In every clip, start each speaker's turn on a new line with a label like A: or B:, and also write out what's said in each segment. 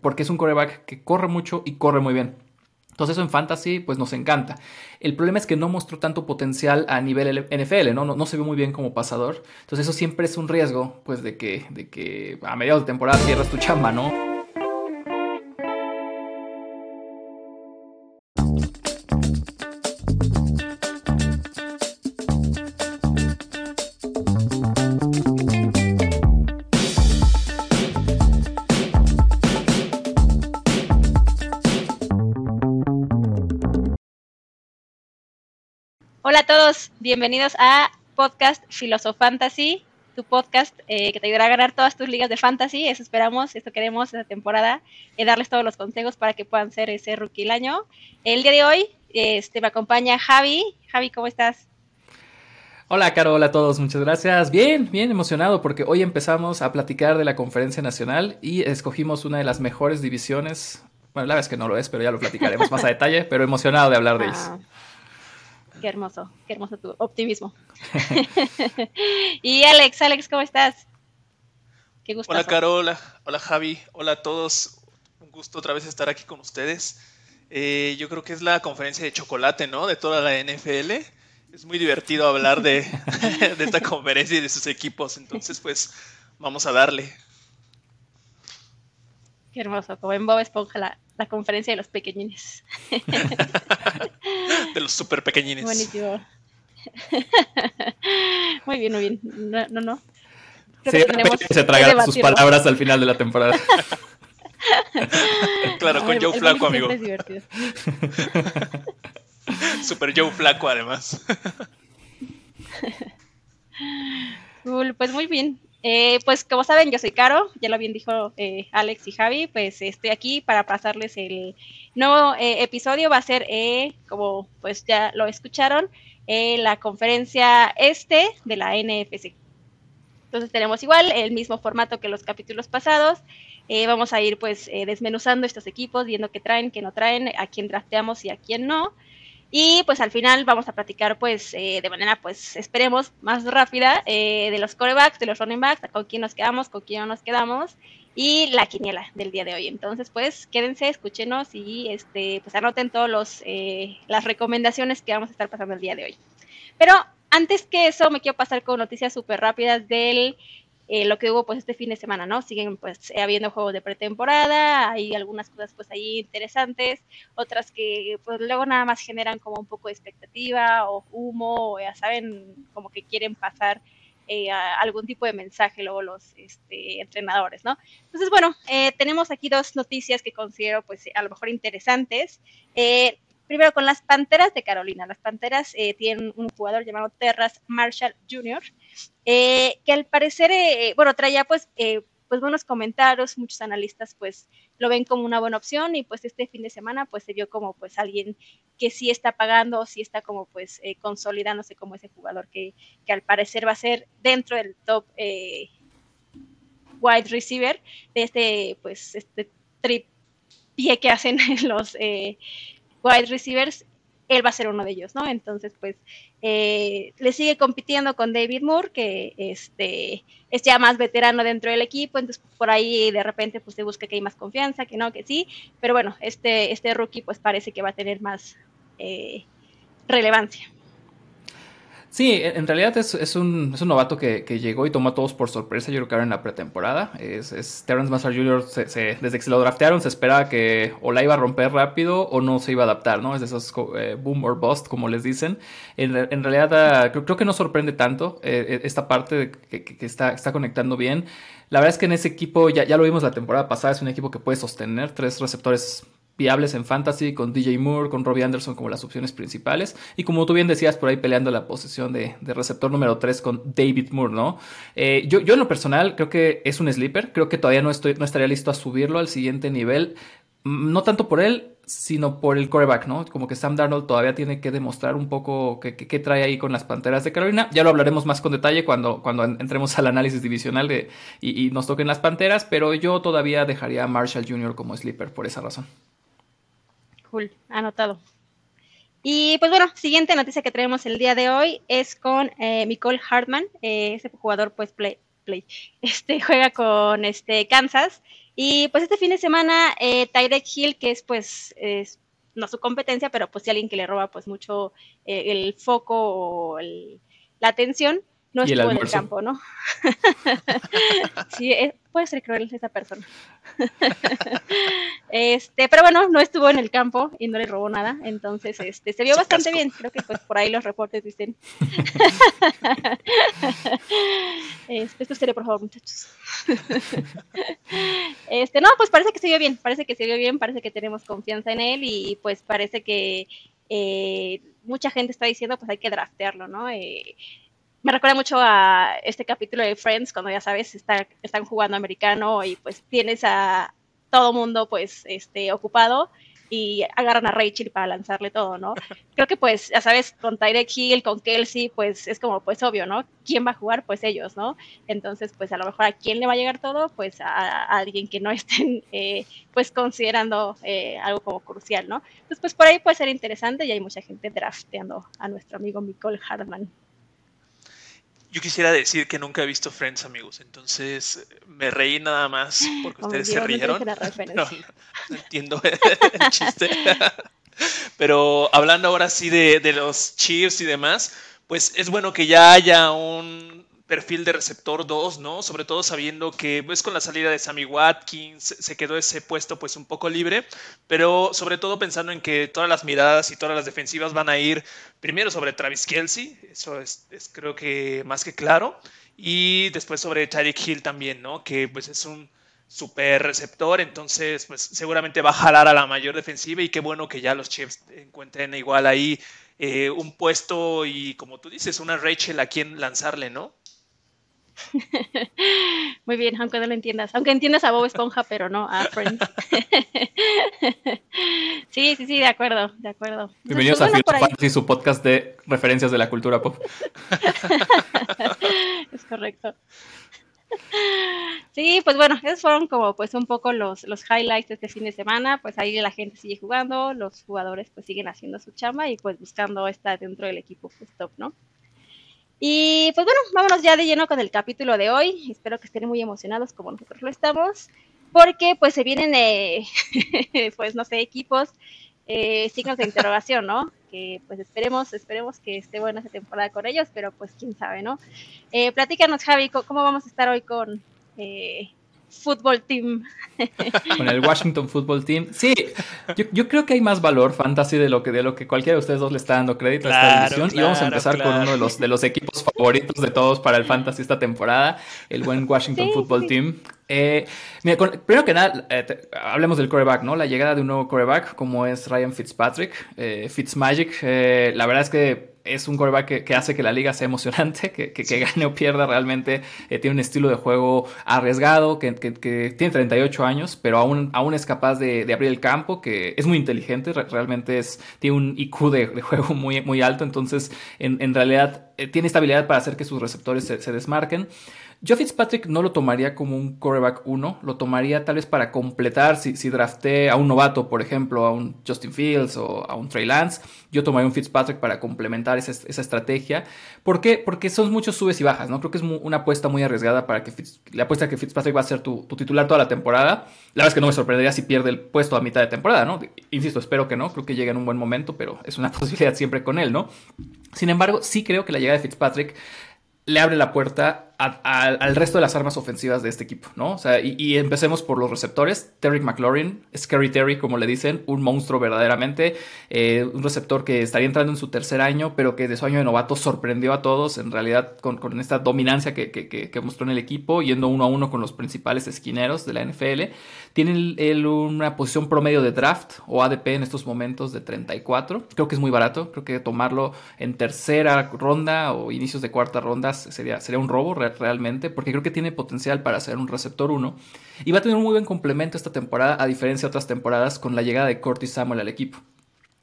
A: porque es un coreback que corre mucho y corre muy bien. Entonces eso en fantasy pues nos encanta. El problema es que no mostró tanto potencial a nivel NFL, ¿no? No, se ve muy bien como pasador. Entonces eso siempre es un riesgo pues de que, de que a mediados de temporada cierras tu chamba, ¿no?
B: Bienvenidos a Podcast Filosofantasy, tu podcast eh, que te ayudará a ganar todas tus ligas de fantasy. Eso esperamos, eso queremos esta temporada, eh, darles todos los consejos para que puedan ser ese rookie el año. El día de hoy este, me acompaña Javi. Javi, ¿cómo estás?
A: Hola, Caro, hola a todos, muchas gracias. Bien, bien emocionado porque hoy empezamos a platicar de la conferencia nacional y escogimos una de las mejores divisiones. Bueno, la verdad es que no lo es, pero ya lo platicaremos más a detalle, pero emocionado de hablar de ellos.
B: Qué hermoso, qué hermoso tu optimismo. y Alex, Alex, ¿cómo estás?
C: Qué gusto. Hola, Carola. Hola, Javi. Hola a todos. Un gusto otra vez estar aquí con ustedes. Eh, yo creo que es la conferencia de chocolate, ¿no? De toda la NFL. Es muy divertido hablar de, de esta conferencia y de sus equipos. Entonces, pues, vamos a darle.
B: Qué hermoso, como en Bob Esponja, la, la conferencia de los pequeñines.
C: de los super pequeñines.
B: Buenísimo. muy bien, muy bien. No, no. no.
A: Sí, se tragan sus palabras al final de la temporada.
C: claro, con Joe Flaco, amigo. Super Joe Flaco, además.
B: pues muy bien. Eh, pues como saben, yo soy Caro, ya lo bien dijo eh, Alex y Javi, pues estoy aquí para pasarles el nuevo eh, episodio, va a ser, como pues ya lo escucharon, la conferencia este de la NFC. Entonces tenemos igual el mismo formato que los capítulos pasados, vamos a ir pues desmenuzando estos equipos, viendo qué traen, qué no traen, a quién drafteamos y a quién no. Y pues al final vamos a platicar pues eh, de manera pues esperemos más rápida eh, de los corebacks, de los running backs, con quién nos quedamos, con quién no nos quedamos y la quiniela del día de hoy. Entonces pues quédense, escúchenos y este pues anoten todos los eh, las recomendaciones que vamos a estar pasando el día de hoy. Pero antes que eso me quiero pasar con noticias súper rápidas del eh, lo que hubo pues este fin de semana, ¿no? Siguen pues habiendo juegos de pretemporada, hay algunas cosas pues ahí interesantes, otras que pues luego nada más generan como un poco de expectativa o humo, o ya saben, como que quieren pasar eh, algún tipo de mensaje luego los este, entrenadores, ¿no? Entonces, bueno, eh, tenemos aquí dos noticias que considero pues a lo mejor interesantes. Primero con las Panteras de Carolina. Las Panteras tienen un jugador llamado Terras Marshall Jr., eh, que al parecer, eh, bueno, traía pues, eh, pues buenos comentarios, muchos analistas pues lo ven como una buena opción y pues este fin de semana pues se vio como pues alguien que sí está pagando, sí está como pues consolidándose como ese jugador que, que, al parecer va a ser dentro del top wide receiver de este pues este trip pie que hacen los wide receivers él va a ser uno de ellos, ¿no? Entonces, pues, eh, le sigue compitiendo con David Moore, que este, es ya más veterano dentro del equipo, entonces por ahí de repente pues se busca que hay más confianza, que no, que sí, pero bueno, este, este rookie pues parece que va a tener más eh, relevancia.
A: Sí, en realidad es, un, novato que, llegó y tomó a todos por sorpresa, yo creo que ahora en la pretemporada. Es, es Terrence Massar Jr., desde que se lo draftearon se esperaba que o la iba a romper rápido o no se iba a adaptar, ¿no? Es de esos eh, boom or bust, como les dicen. En, realidad ah, creo, que no sorprende tanto eh, eh, esta parte que, está, está conectando bien. La verdad es que en ese equipo, ya, ya lo vimos la temporada pasada, es un equipo que puede sostener tres receptores viables en fantasy, con DJ Moore, con Robbie Anderson como las opciones principales. Y como tú bien decías, por ahí peleando la posición de, receptor número 3 con David Moore, ¿no? Eh, yo, yo en lo personal creo que es un sleeper, creo que todavía no, estoy, no estaría listo a subirlo al siguiente nivel. Mm, no tanto por él, sino por el coreback, ¿no? Como que Sam Darnold todavía tiene que demostrar un poco qué, trae ahí con las Panteras de Carolina. Ya lo hablaremos más con detalle cuando, cuando entremos al análisis divisional de, y, y nos toquen las Panteras, pero yo todavía dejaría a Marshall Jr. como sleeper por esa razón.
B: Cool, anotado. Y pues bueno, siguiente noticia que tenemos el día de hoy es con eh, Nicole Hartman, eh, ese jugador pues play, play, este juega con este Kansas Y pues este fin de semana, eh, Hill, que es pues es, no su competencia, pero pues alguien que le roba pues mucho eh, el foco o la atención, no estuvo en el campo, ¿no? sí, eh, puede ser cruel esa persona. este, pero bueno, no estuvo en el campo y no le robó nada, entonces este se vio bastante bien. Creo que pues por ahí los reportes dicen. este, esto sería por favor, muchachos. este, no, pues parece que se vio bien, parece que se vio bien, parece que tenemos confianza en él y pues parece que eh, mucha gente está diciendo pues hay que draftearlo, ¿no? Eh, me recuerda mucho a este capítulo de Friends, cuando ya sabes, está, están jugando americano y pues tienes a todo mundo pues este ocupado y agarran a Rachel para lanzarle todo, ¿no? Creo que pues, ya sabes, con Tyrek Hill, con Kelsey, pues es como pues obvio, ¿no? ¿Quién va a jugar? Pues ellos, ¿no? Entonces, pues a lo mejor a quién le va a llegar todo, pues a, alguien que no estén eh, pues considerando eh, algo como crucial, ¿no? Entonces, pues por ahí puede ser interesante y hay mucha gente drafteando a nuestro amigo Nicole Hartman.
C: Yo quisiera decir que nunca he visto Friends, amigos, entonces me reí nada más porque ustedes se rieron. No, no, entiendo el chiste. Pero hablando ahora sí de, de los Chiefs y demás, pues es bueno que ya haya un perfil de receptor 2, ¿no? Sobre todo sabiendo que pues con la salida de Sammy Watkins se quedó ese puesto pues un poco libre, pero sobre todo pensando en que todas las miradas y todas las defensivas van a ir primero sobre Travis Kelsey, eso es, creo que más que claro, y después sobre Tyreek Hill también, ¿no? Que pues es un super receptor, entonces pues seguramente va a jalar a la mayor defensiva y qué bueno que ya los Chiefs encuentren igual ahí eh, un puesto y como tú dices, una Rachel a quien lanzarle, ¿no?
B: Muy bien, aunque no lo entiendas. Aunque entiendas a Bob Esponja, pero no a Friends. sí, sí, sí, de acuerdo, de acuerdo.
A: Bienvenidos pues, a Fantasy, su podcast de referencias de la cultura pop.
B: es correcto. Sí, pues bueno, esos fueron como pues un poco los, los highlights de este fin de semana, pues ahí la gente sigue jugando, los jugadores pues siguen haciendo su chamba y pues buscando estar dentro del equipo pues top, ¿no? Y pues bueno, vámonos ya de lleno con el capítulo de hoy. Espero que estén muy emocionados como nosotros lo estamos, porque pues se vienen, eh, pues no sé, equipos, eh, signos de interrogación, ¿no? Que pues esperemos, esperemos que esté buena esta temporada con ellos, pero pues quién sabe, ¿no? Eh, platícanos, Javi, ¿cómo vamos a estar hoy con Fútbol Team.
A: Con el Washington Football Team. Sí, yo, creo que hay más valor fantasy de lo que de lo que cualquiera de ustedes dos le está dando crédito a esta edición. y vamos a empezar con uno de los, de los equipos favoritos de todos para el fantasy esta temporada, el buen Washington Football Team. Eh, mira, primero que nada, eh, hablemos del coreback, ¿no? La llegada de un nuevo coreback como es Ryan Fitzpatrick, eh, Fitzmagic. la verdad es que es un quarterback que, hace que la liga sea emocionante, que, gane o pierda realmente. Eh, tiene un estilo de juego arriesgado, que, tiene 38 años, pero aún, aún es capaz de, abrir el campo, que es muy inteligente, realmente es, tiene un IQ de, juego muy, muy alto, entonces en, realidad eh, tiene esta habilidad para hacer que sus receptores se desmarquen. Yo Fitzpatrick no lo tomaría como un coreback 1, lo tomaría tal vez para completar, si, si drafté a un novato, por ejemplo, a un Justin Fields o a un Trey Lance, yo tomaría un Fitzpatrick para complementar esa, estrategia. ¿Por qué? Porque son muchos subes y bajas, ¿no? Creo que es una apuesta muy arriesgada para que la apuesta que Fitzpatrick va a ser tu, titular toda la temporada. La verdad es que no me sorprendería si pierde el puesto a mitad de temporada, ¿no? Insisto, espero que no, creo que llegue en un buen momento, pero es una posibilidad siempre con él, ¿no? Sin embargo, sí creo que la llegada de Fitzpatrick le abre la puerta al resto de las armas ofensivas de este equipo, ¿no? O sea, y, empecemos por los receptores. Terry McLaurin, Scary Terry, como le dicen, un monstruo verdaderamente. Eh, un receptor que estaría entrando en su tercer año, pero que de su año de novato sorprendió a todos, en realidad, con, esta dominancia que, mostró en el equipo, yendo uno a uno con los principales esquineros de la NFL. Tiene una posición promedio de draft o ADP en estos momentos de 34. Creo que es muy barato. Creo que tomarlo en tercera ronda o inicios de cuarta ronda sería, sería un robo realmente, porque creo que tiene potencial para ser un receptor 1. Y va a tener un muy buen complemento esta temporada, a diferencia de otras temporadas, con la llegada de Curtis Samuel al equipo.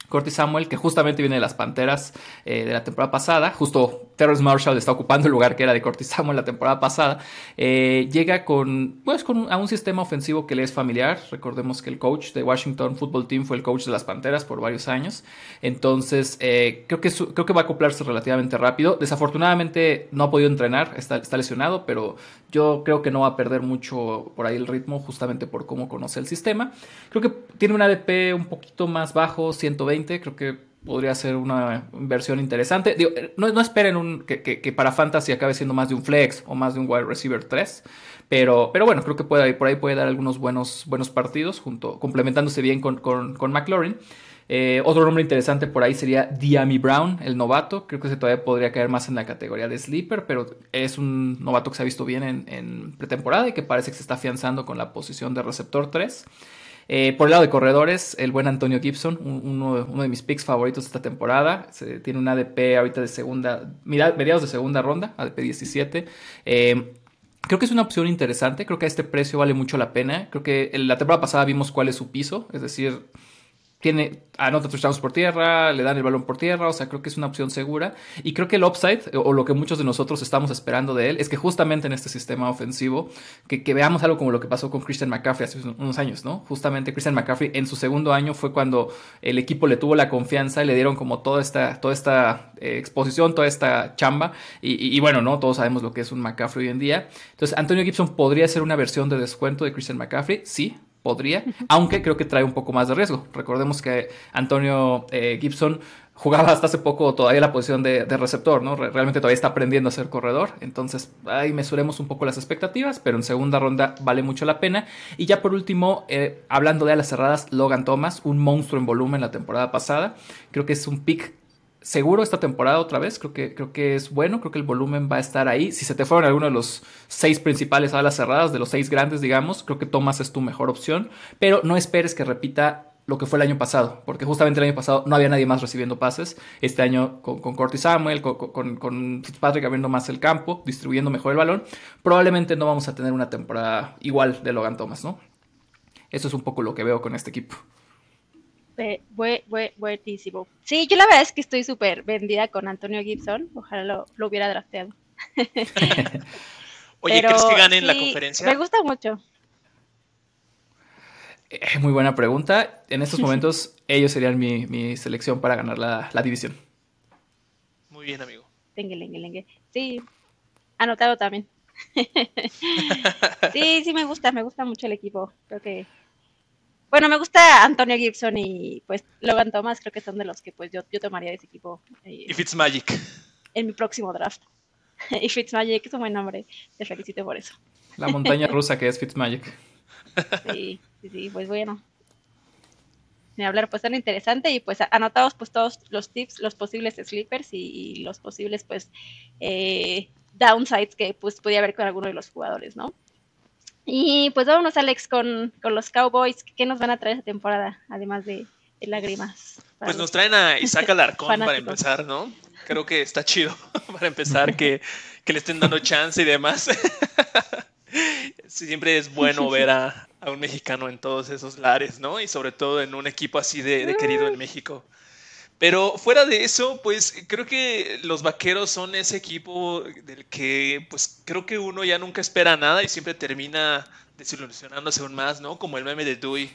A: Curtis Samuel, que justamente viene de las Panteras eh, de la temporada pasada, justo Terrence Marshall está ocupando el lugar que era de Curtis Samuel la temporada pasada, eh, llega con, pues, con a un sistema ofensivo que le es familiar. Recordemos que el coach de Washington Football Team fue el coach de las Panteras por varios años. Entonces, eh, creo, que creo que va a acoplarse relativamente rápido. Desafortunadamente no ha podido entrenar, está, está lesionado, pero yo creo que no va a perder mucho por ahí el ritmo justamente por cómo conoce el sistema. Creo que tiene un ADP un poquito más bajo, 120, creo que podría ser una inversión interesante. no, esperen un, que, para Fantasy acabe siendo más de un flex o más de un wide receiver 3. Pero, pero bueno, creo que puede, por ahí puede dar algunos buenos, buenos partidos, junto, complementándose bien con, con, McLaurin. Eh, otro nombre interesante por ahí sería Diami Brown, el novato. Creo que ese todavía podría caer más en la categoría de sleeper, pero es un novato que se ha visto bien en, en pretemporada y que parece que se está afianzando con la posición de receptor 3. Eh, por el lado de corredores, el buen Antonio Gibson, uno, de mis picks favoritos esta temporada. Se, tiene un ADP ahorita de segunda, mediados de segunda ronda, ADP 17. Eh, creo que es una opción interesante, creo que a este precio vale mucho la pena. Creo que la temporada pasada vimos cuál es su piso, es decir, tiene, anota touchdowns por tierra, le dan el balón por tierra, o sea, creo que es una opción segura. Y creo que el upside, o lo que muchos de nosotros estamos esperando de él, es que justamente en este sistema ofensivo, que, veamos algo como lo que pasó con Christian McCaffrey hace unos años, ¿no? Justamente Christian McCaffrey en su segundo año fue cuando el equipo le tuvo la confianza y le dieron como toda esta, toda esta eh, exposición, toda esta chamba. Y, y, bueno, ¿no? Todos sabemos lo que es un McCaffrey hoy en día. Entonces, Antonio Gibson podría ser una versión de descuento de Christian McCaffrey, sí, podría, aunque creo que trae un poco más de riesgo. Recordemos que Antonio eh, Gibson jugaba hasta hace poco todavía la posición de, receptor, ¿no? Realmente todavía está aprendiendo a ser corredor, entonces ahí mesuremos un poco las expectativas, pero en segunda ronda vale mucho la pena. Y ya por último, eh, hablando de alas cerradas, Logan Thomas, un monstruo en volumen la temporada pasada, creo que es un pick seguro esta temporada otra vez. Creo que, creo que es bueno, creo que el volumen va a estar ahí. Si se te fueron alguno de los seis principales alas cerradas, de los seis grandes, digamos, creo que Thomas es tu mejor opción. Pero no esperes que repita lo que fue el año pasado, porque justamente el año pasado no había nadie más recibiendo pases. Este año con, con Corty Samuel, con, con, con, Fitzpatrick abriendo más el campo, distribuyendo mejor el balón, probablemente no vamos a tener una temporada igual de Logan Thomas, ¿no? Eso es un poco lo que veo con este equipo
B: buenísimo. Sí, yo la verdad es que estoy súper vendida con Antonio Gibson. Ojalá lo, hubiera drafteado.
C: Oye, ¿crees que ganen la conferencia?
B: Me gusta mucho.
A: Eh, muy buena pregunta. En estos momentos, ellos serían mi, selección para ganar la, división.
C: Muy bien, amigo.
B: Sí, anotado también. sí, sí me gusta, me gusta mucho el equipo. Creo que bueno, me gusta Antonio Gibson y pues Logan Thomas, creo que son de los que pues yo, yo tomaría de ese equipo.
C: Eh, y Fitzmagic.
B: En mi próximo draft. y Fitzmagic es un buen nombre, te felicito por eso.
A: La montaña rusa que es Fitzmagic.
B: sí, sí, sí, pues bueno. De hablar pues tan interesante y pues anotados pues todos los tips, los posibles sleepers y, los posibles pues eh, downsides que pues podía haber con alguno de los jugadores, ¿no? Y pues vámonos, Alex, con, los Cowboys. ¿Qué nos van a traer esta temporada, además de, lágrimas?
C: Pues nos traen a Isaac Alarcón para empezar, ¿no? Creo que está chido para empezar que, le estén dando chance y demás. Siempre es bueno ver a, un mexicano en todos esos lares, ¿no? Y sobre todo en un equipo así de querido en México. Pero fuera de eso, pues creo que los vaqueros son ese equipo del que, pues creo que uno ya nunca espera nada y siempre termina desilusionándose aún más, ¿no? Como el meme de Dewey.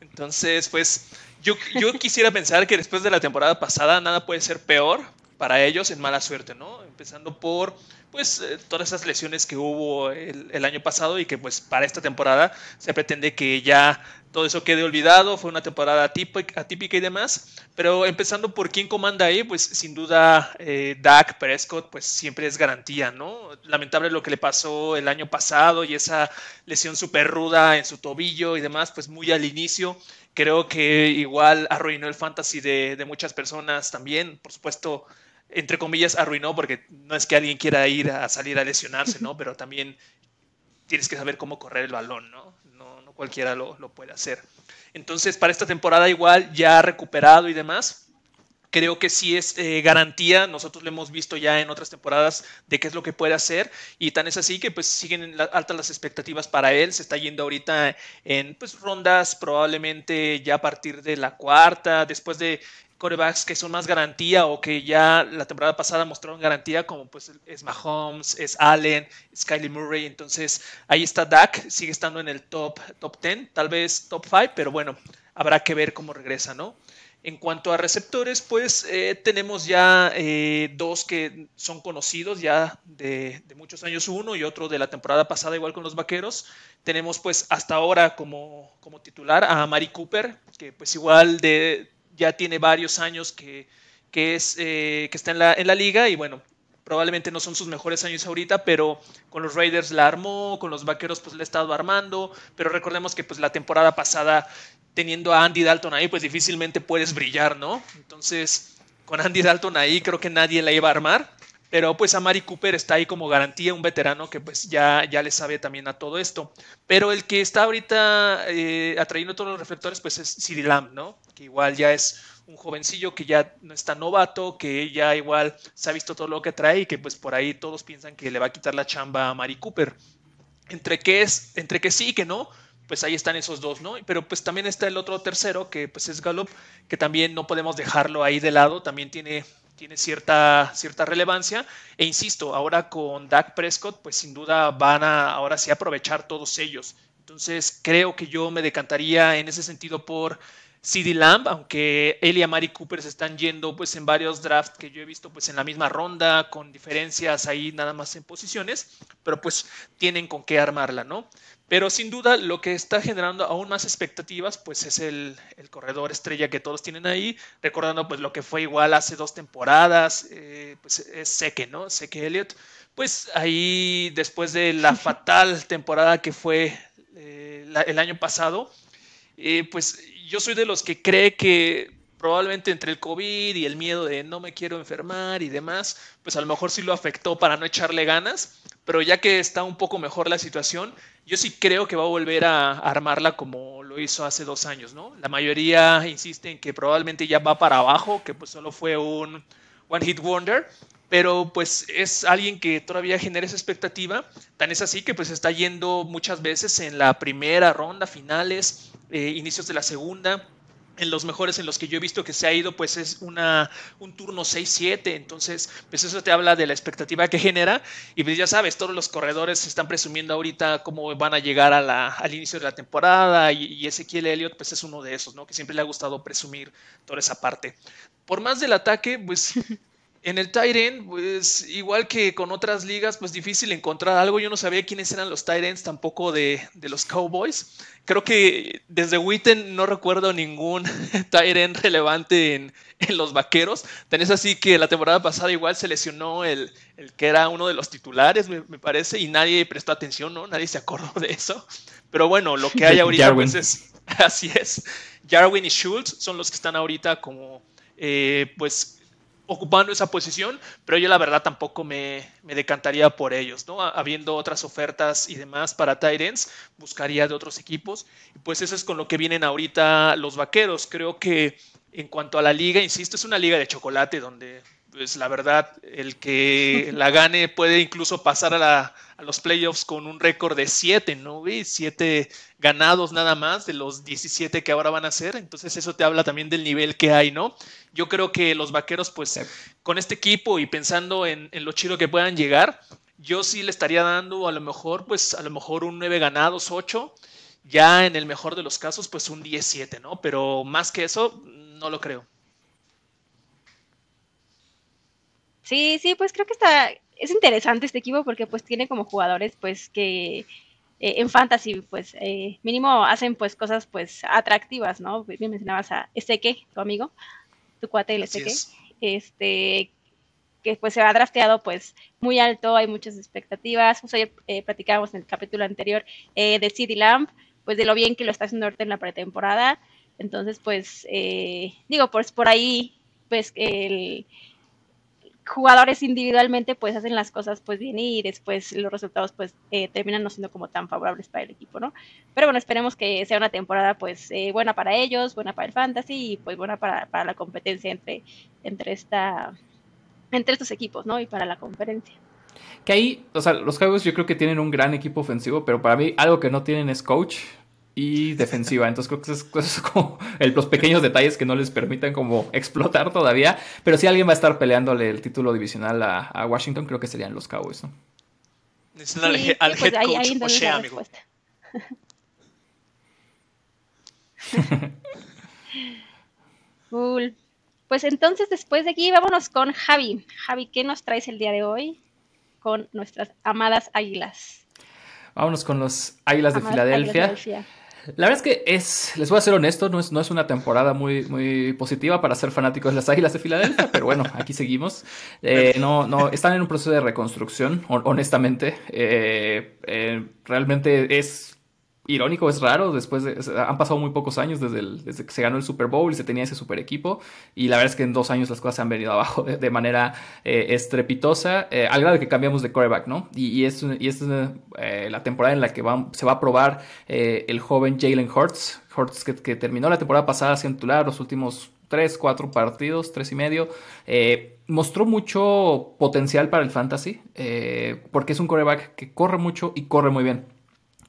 C: Entonces, pues yo, yo quisiera pensar que después de la temporada pasada nada puede ser peor para ellos en mala suerte, ¿no? Empezando por pues eh, todas esas lesiones que hubo el, año pasado y que pues para esta temporada se pretende que ya todo eso quede olvidado, fue una temporada atípica, atípica y demás, pero empezando por quién comanda ahí, pues sin duda eh, Dak Prescott pues siempre es garantía, ¿no? Lamentable lo que le pasó el año pasado y esa lesión súper ruda en su tobillo y demás, pues muy al inicio, creo que igual arruinó el fantasy de, de muchas personas también, por supuesto entre comillas, arruinó, porque no es que alguien quiera ir a salir a lesionarse, ¿no? Pero también tienes que saber cómo correr el balón, ¿no? No, no cualquiera lo, lo, puede hacer. Entonces, para esta temporada igual, ya recuperado y demás, creo que sí es eh, garantía, nosotros lo hemos visto ya en otras temporadas de qué es lo que puede hacer y tan es así que pues siguen altas las expectativas para él, se está yendo ahorita en pues rondas probablemente ya a partir de la cuarta, después de corebacks que son más garantía o que ya la temporada pasada mostraron garantía, como pues es Mahomes, es Allen, es Kylie Murray. Entonces ahí está Dak, sigue estando en el top, top 10, tal vez top 5, pero bueno, habrá que ver cómo regresa, ¿no? En cuanto a receptores, pues eh, tenemos ya eh, dos que son conocidos ya de, muchos años, uno y otro de la temporada pasada, igual con los Vaqueros. Tenemos pues hasta ahora como, como titular a Mari Cooper, que pues igual de, ya tiene varios años que, es, eh, que está en la, en la liga y bueno, probablemente no son sus mejores años ahorita, pero con los Raiders la armó, con los Vaqueros pues le ha estado armando, pero recordemos que pues la temporada pasada teniendo a Andy Dalton ahí pues difícilmente puedes brillar, ¿no? Entonces con Andy Dalton ahí creo que nadie la iba a armar, pero pues a Mari Cooper está ahí como garantía, un veterano que pues ya, ya le sabe también a todo esto. Pero el que está ahorita eh, atrayendo todos los reflectores pues es CeeDee Lamb, ¿no? Que igual ya es un jovencillo que ya no está novato, que ya igual se ha visto todo lo que trae y que pues por ahí todos piensan que le va a quitar la chamba a Mari Cooper. Entre que es, entre que sí y que no, pues ahí están esos dos, ¿no? Pero pues también está el otro tercero, que pues es Gallup, que también no podemos dejarlo ahí de lado, también tiene tiene cierta, cierta relevancia. E insisto, ahora con Dak Prescott, pues sin duda van a ahora sí aprovechar todos ellos. Entonces creo que yo me decantaría en ese sentido por CD Lamb, aunque él y Amari Cooper se están yendo pues en varios drafts que yo he visto pues en la misma ronda, con diferencias ahí nada más en posiciones, pero pues tienen con qué armarla, ¿no? Pero sin duda lo que está generando aún más expectativas pues es el, corredor estrella que todos tienen ahí, recordando pues lo que fue igual hace dos temporadas, eh, pues es Seque, ¿no? Seque Elliott. Pues ahí después de la fatal temporada que fue eh, el año pasado, eh, pues yo soy de los que cree que probablemente entre el COVID y el miedo de no me quiero enfermar y demás, pues a lo mejor sí lo afectó para no echarle ganas, pero ya que está un poco mejor la situación, yo sí creo que va a volver a armarla como lo hizo hace dos años, ¿no? La mayoría insiste en que probablemente ya va para abajo, que pues solo fue un one hit wonder, pero pues es alguien que todavía genera esa expectativa, tan es así que pues está yendo muchas veces en la primera ronda, finales, eh, inicios de la segunda, en los mejores en los que yo he visto que se ha ido, pues es una, un turno 6-7, entonces, pues eso te habla de la expectativa que genera, y pues ya sabes, todos los corredores están presumiendo ahorita cómo van a llegar al inicio de la temporada, y, y, Ezequiel Elliott, pues es uno de esos, ¿no? Que siempre le ha gustado presumir toda esa parte. Por más del ataque, pues En el tight pues igual que con otras ligas, pues difícil encontrar algo. Yo no sabía quiénes eran los tight ends tampoco de, los Cowboys. Creo que desde Witten no recuerdo ningún tight end relevante en, los vaqueros. Tenés así que la temporada pasada igual se lesionó el, el que era uno de los titulares, me, parece, y nadie prestó atención, ¿no? Nadie se acordó de eso. Pero bueno, lo que hay ahorita pues es, así es. Jarwin y Schultz son los que están ahorita como, eh, pues ocupando esa posición, pero yo la verdad tampoco me, decantaría por ellos, ¿no? Habiendo otras ofertas y demás para Titans, buscaría de otros equipos. Y pues eso es con lo que vienen ahorita los vaqueros. Creo que en cuanto a la liga, insisto, es una liga de chocolate donde pues la verdad, el que la gane puede incluso pasar a, los playoffs con un récord de 7, ¿no? 7 ganados nada más de los 17 que ahora van a ser. Entonces eso te habla también del nivel que hay, ¿no? Yo creo que los vaqueros, pues con este equipo y pensando en, en, lo chido que puedan llegar, yo sí le estaría dando a lo mejor, pues a lo mejor un 9 ganados, 8. Ya en el mejor de los casos, pues un 17, ¿no? Pero más que eso, no lo creo.
B: Sí, sí, pues creo que está, es interesante este equipo porque pues tiene como jugadores pues que eh, en fantasy pues eh, mínimo hacen pues cosas pues atractivas, ¿no? Bien mencionabas a Ezeque, tu amigo, tu cuate el Ezeque, este que pues se ha drafteado pues muy alto, hay muchas expectativas, pues ayer eh, platicábamos en el capítulo anterior eh, de CD Lamp, pues de lo bien que lo está haciendo ahorita en la pretemporada, entonces pues digo pues por ahí pues el jugadores individualmente pues hacen las cosas pues bien y después los resultados pues eh, terminan no siendo como tan favorables para el equipo, ¿no? Pero bueno, esperemos que sea una temporada pues eh, buena para ellos, buena para el fantasy y pues buena para, para la competencia entre, entre, esta, entre estos equipos, ¿no? Y para la conferencia.
A: Que ahí, o sea, los Cowboys yo creo que tienen un gran equipo ofensivo, pero para mí algo que no tienen es coach y defensiva. Entonces creo que eso es, como los pequeños detalles que no les permiten como explotar todavía. Pero si alguien va a estar peleándole el título divisional a, Washington, creo que serían los Cowboys, ¿no?
C: al, head pues coach amigo.
B: cool. Pues entonces después de aquí vámonos con Javi. Javi, ¿qué nos traes el día de hoy con nuestras amadas águilas?
A: Vámonos con los Águilas de Filadelfia. La verdad es que es, les voy a ser honesto, no es, no es una temporada muy, muy positiva para ser fanáticos de las Águilas de Filadelfia, pero bueno, aquí seguimos. Eh, no, no, están en un proceso de reconstrucción, honestamente. Eh, eh, realmente es irónico, es raro, después de, han pasado muy pocos años desde, que se ganó el Super Bowl y se tenía ese super equipo, y la verdad es que en dos años las cosas se han venido abajo de, manera eh, estrepitosa, eh, al grado de que cambiamos de coreback, ¿no? Y, y es, eh, la temporada en la que se va a probar el joven Jalen Hurts, Hurts que, terminó la temporada pasada siendo titular los últimos tres, cuatro partidos, tres y medio. mostró mucho potencial para el fantasy, porque es un coreback que corre mucho y corre muy bien.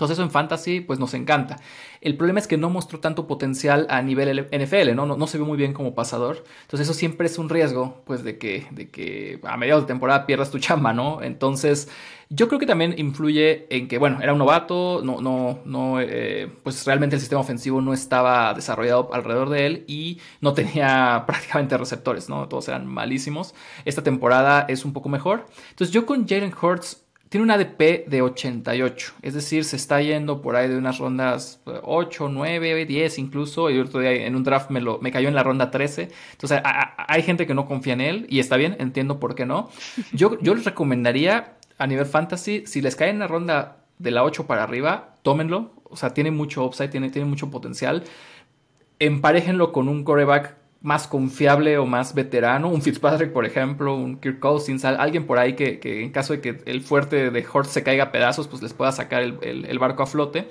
A: Entonces eso en fantasy pues nos encanta. El problema es que no mostró tanto potencial a nivel NFL, ¿no? No, se ve muy bien como pasador. Entonces eso siempre es un riesgo pues de que, de que a mediados de temporada pierdas tu chamba, ¿no? Entonces yo creo que también influye en que, bueno, era un novato, no, no, no, eh, pues realmente el sistema ofensivo no estaba desarrollado alrededor de él y no tenía prácticamente receptores, ¿no? Todos eran malísimos. Esta temporada es un poco mejor. Entonces yo con Jalen Hurts tiene un ADP de 88, es decir, se está yendo por ahí de unas rondas 8, 9, 10 incluso. Y otro día en un draft me, lo, cayó en la ronda 13. Entonces hay gente que no confía en él y está bien, entiendo por qué no. Yo, yo les recomendaría a nivel fantasy, si les cae en la ronda de la 8 para arriba, tómenlo. O sea, tiene mucho upside, tiene, tiene mucho potencial. Emparejenlo con un coreback más confiable o más veterano, un Fitzpatrick, por ejemplo, un Kirk Cousins, alguien por ahí que, en caso de que el fuerte de Hort se caiga a pedazos, pues les pueda sacar el, barco a flote.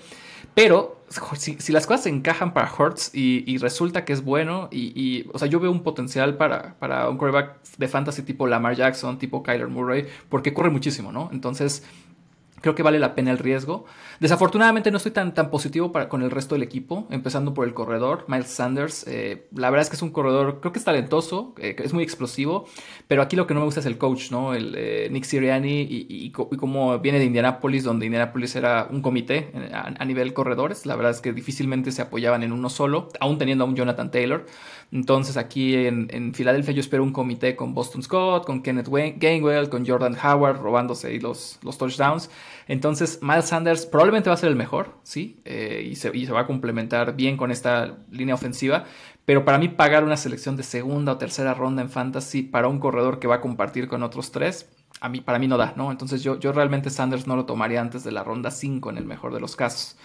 A: Pero si, las cosas se encajan para Hurts y, resulta que es bueno, y, o sea, yo veo un potencial para, para un quarterback de fantasy tipo Lamar Jackson, tipo Kyler Murray, porque corre muchísimo, ¿no? Entonces, Creo que vale la pena el riesgo. Desafortunadamente no estoy tan, tan positivo para, con el resto del equipo, empezando por el corredor, Miles Sanders. Eh, la verdad es que es un corredor, creo que es talentoso, eh, es muy explosivo, pero aquí lo que no me gusta es el coach, ¿no? El eh, Nick Siriani y, y, como viene de Indianapolis, donde Indianapolis era un comité a, nivel corredores. La verdad es que difícilmente se apoyaban en uno solo, aún teniendo a un Jonathan Taylor. Entonces aquí en, Filadelfia yo espero un comité con Boston Scott, con Kenneth Gainwell, con Jordan Howard robándose los, los touchdowns. Entonces Miles Sanders probablemente va a ser el mejor, ¿sí? Eh, y, se, y, se, va a complementar bien con esta línea ofensiva. Pero para mí pagar una selección de segunda o tercera ronda en fantasy para un corredor que va a compartir con otros tres, a mí, para mí no da, ¿no? Entonces yo, yo realmente Sanders no lo tomaría antes de la ronda 5 en el mejor de los casos.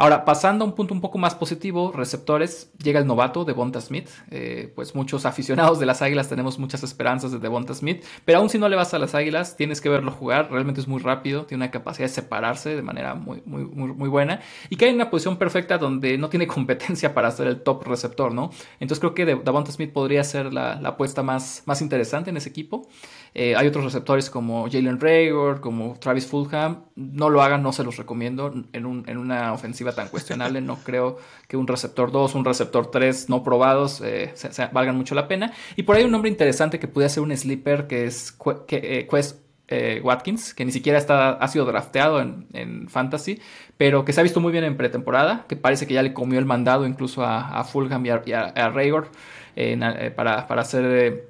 A: Ahora, pasando a un punto un poco más positivo, receptores, llega el novato Devonta Smith. Eh, pues muchos aficionados de las Águilas tenemos muchas esperanzas de Devonta Smith, pero aún si no le vas a las Águilas, tienes que verlo jugar. Realmente es muy rápido, tiene una capacidad de separarse de manera muy, muy, muy, buena y que hay una posición perfecta donde no tiene competencia para ser el top receptor, ¿no? Entonces creo que Devonta Smith podría ser la, apuesta más, más interesante en ese equipo. Eh, hay otros receptores como Jalen Rager, como Travis Fulham. No lo hagan, no se los recomiendo en, un, en una ofensiva tan cuestionable. No creo que un receptor 2, un receptor 3 no probados eh, valgan mucho la pena. Y por ahí un nombre interesante que pudiera ser un sleeper que es que, eh, Quest Watkins, que ni siquiera está, ha sido drafteado en, Fantasy, pero que se ha visto muy bien en pretemporada, que parece que ya le comió el mandado incluso a, Fulham y a, y para, para hacer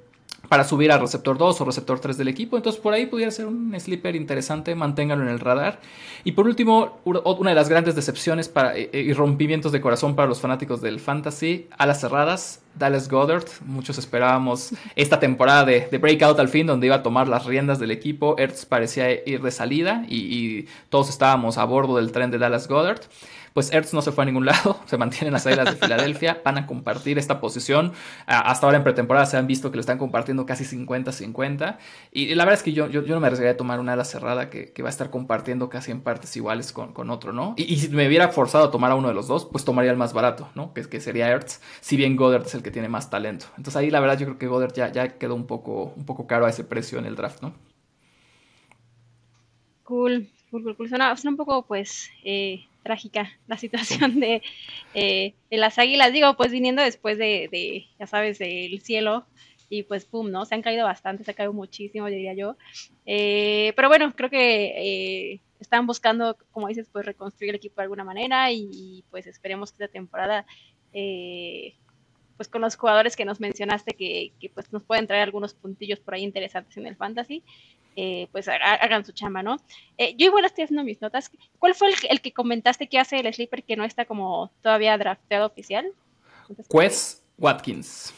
A: para subir al receptor 2 o receptor 3 del equipo. Entonces por ahí pudiera ser un sleeper interesante, manténgalo en el radar. Y por último, una de las grandes decepciones para, eh, y rompimientos de corazón para los fanáticos del fantasy, a las cerradas, Dallas Goddard. Muchos esperábamos esta temporada de, breakout al fin, donde iba a tomar las riendas del equipo. Ertz parecía ir de salida y todos estábamos a bordo del tren de Dallas Goddard pues Ertz no se fue a ningún lado, se mantienen las Águilas de Filadelfia, van a compartir esta posición. hasta ahora en pretemporada se han visto que lo están compartiendo casi 50-50. Y, la verdad es que yo, yo, no me arriesgaría a tomar una ala cerrada que, va a estar compartiendo casi en partes iguales con, otro, ¿no? Y, si me hubiera forzado a tomar a uno de los dos, pues tomaría el más barato, ¿no? Que, que sería Ertz, si bien Goddard es el que tiene más talento. Entonces ahí la verdad yo creo que Goddard ya, ya quedó un poco, un poco caro a ese precio en el draft, ¿no?
B: Cool, cool, cool. Suena, un poco, pues, eh, trágica la situación de, eh, de, las águilas, digo, pues viniendo después de, ya sabes, del cielo, y pues pum, ¿no? Se han caído bastante, se ha caído muchísimo, diría yo. Eh, pero bueno, creo que eh, están buscando, como dices, pues reconstruir el equipo de alguna manera y, pues esperemos que esta temporada, pues con los jugadores que nos mencionaste, que, que, pues nos pueden traer algunos puntillos por ahí interesantes en el fantasy, eh, pues hagan su chamba, ¿no? Eh, yo igual estoy haciendo mis notas. ¿Cuál fue el, que comentaste que hace el sleeper que no está como todavía drafteado oficial?
A: Quest Watkins.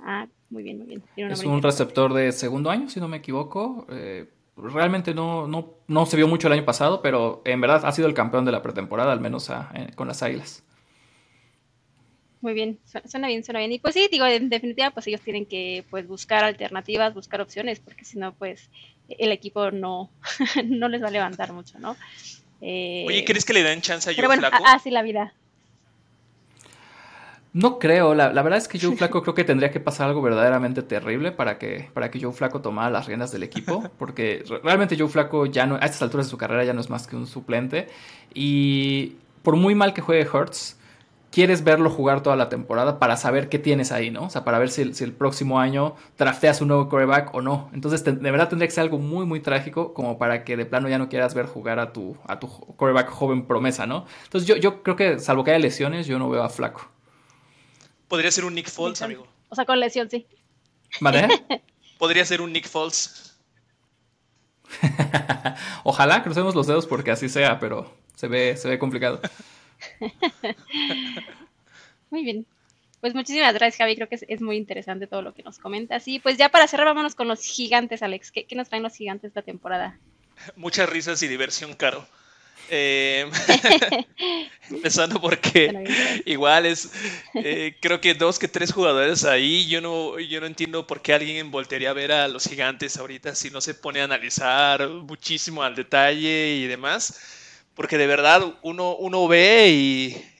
B: Ah, muy bien, muy bien.
A: Es un receptor de segundo año, si no me equivoco. Eh, realmente no, no, no, se vio mucho el año pasado, pero en verdad ha sido el campeón de la pretemporada, al menos con las Águilas.
B: Muy bien, suena bien, suena bien. Y pues sí, digo, en definitiva, pues ellos tienen que pues buscar alternativas, buscar opciones, porque si no, pues el equipo no, no les va a levantar mucho, ¿no?
C: Eh, Oye, ¿crees que le den chance a Joe
B: bueno,
C: Flaco?
B: Así la vida.
A: No creo, la, verdad es que Joe Flaco creo que tendría que pasar algo verdaderamente terrible para que, para que Joe Flaco tomara las riendas del equipo, porque realmente Joe Flaco ya no, a estas alturas de su carrera ya no es más que un suplente, y por muy mal que juegue Hurts, quieres verlo jugar toda la temporada para saber qué tienes ahí, ¿no? O sea, para ver si el, próximo año drafteas un nuevo coreback o no. Entonces, de verdad tendría que ser algo muy, muy trágico como para que de plano ya no quieras ver jugar a tu, a tu coreback joven promesa, ¿no? Entonces, yo, yo creo que, salvo que haya lesiones, yo no veo a Flaco.
C: Podría ser un Nick Foles, amigo.
B: O sea, con lesión, sí.
A: ¿Vale?
C: Podría ser un Nick Foles.
A: Ojalá crucemos los dedos porque así sea, pero se ve, se ve complicado.
B: Muy bien. Pues muchísimas gracias, Javi. Creo que es, muy interesante todo lo que nos comentas. Y pues ya para cerrar, vámonos con los gigantes, Alex. ¿Qué, nos traen los gigantes esta temporada?
C: Muchas risas y diversión, Caro. Eh, empezando porque igual es, eh, creo que dos que tres jugadores ahí, yo no, yo no entiendo por qué alguien voltearía a ver a los gigantes ahorita si no se pone a analizar muchísimo al detalle y demás porque de verdad uno, uno ve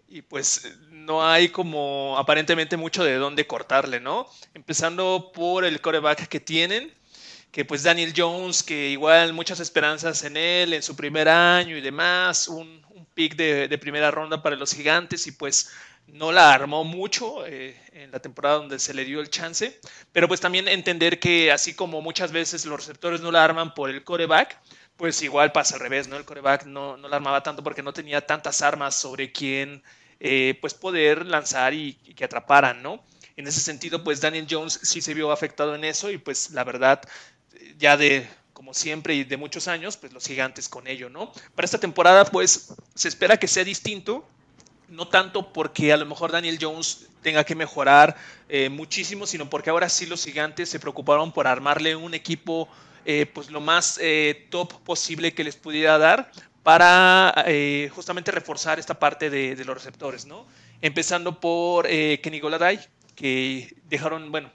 C: y, pues no hay como aparentemente mucho de dónde cortarle, ¿no? Empezando por el coreback que tienen, que pues Daniel Jones, que igual muchas esperanzas en él, en su primer año y demás, un, pick de, primera ronda para los gigantes y pues no la armó mucho eh, en la temporada donde se le dio el chance, pero pues también entender que así como muchas veces los receptores no la arman por el coreback, pues igual pasa al revés, ¿no? El coreback no, no armaba tanto porque no tenía tantas armas sobre quién eh, pues poder lanzar y, que atraparan, ¿no? En ese sentido, pues Daniel Jones sí se vio afectado en eso y pues la verdad, ya de como siempre y de muchos años, pues los gigantes con ello, ¿no? Para esta temporada, pues se espera que sea distinto, no tanto porque a lo mejor Daniel Jones tenga que mejorar eh, muchísimo, sino porque ahora sí los gigantes se preocuparon por armarle un equipo eh, pues lo más eh, top posible que les pudiera dar para eh, justamente reforzar esta parte de, los receptores, ¿no? Empezando por Kenny Goladay, que dejaron, bueno,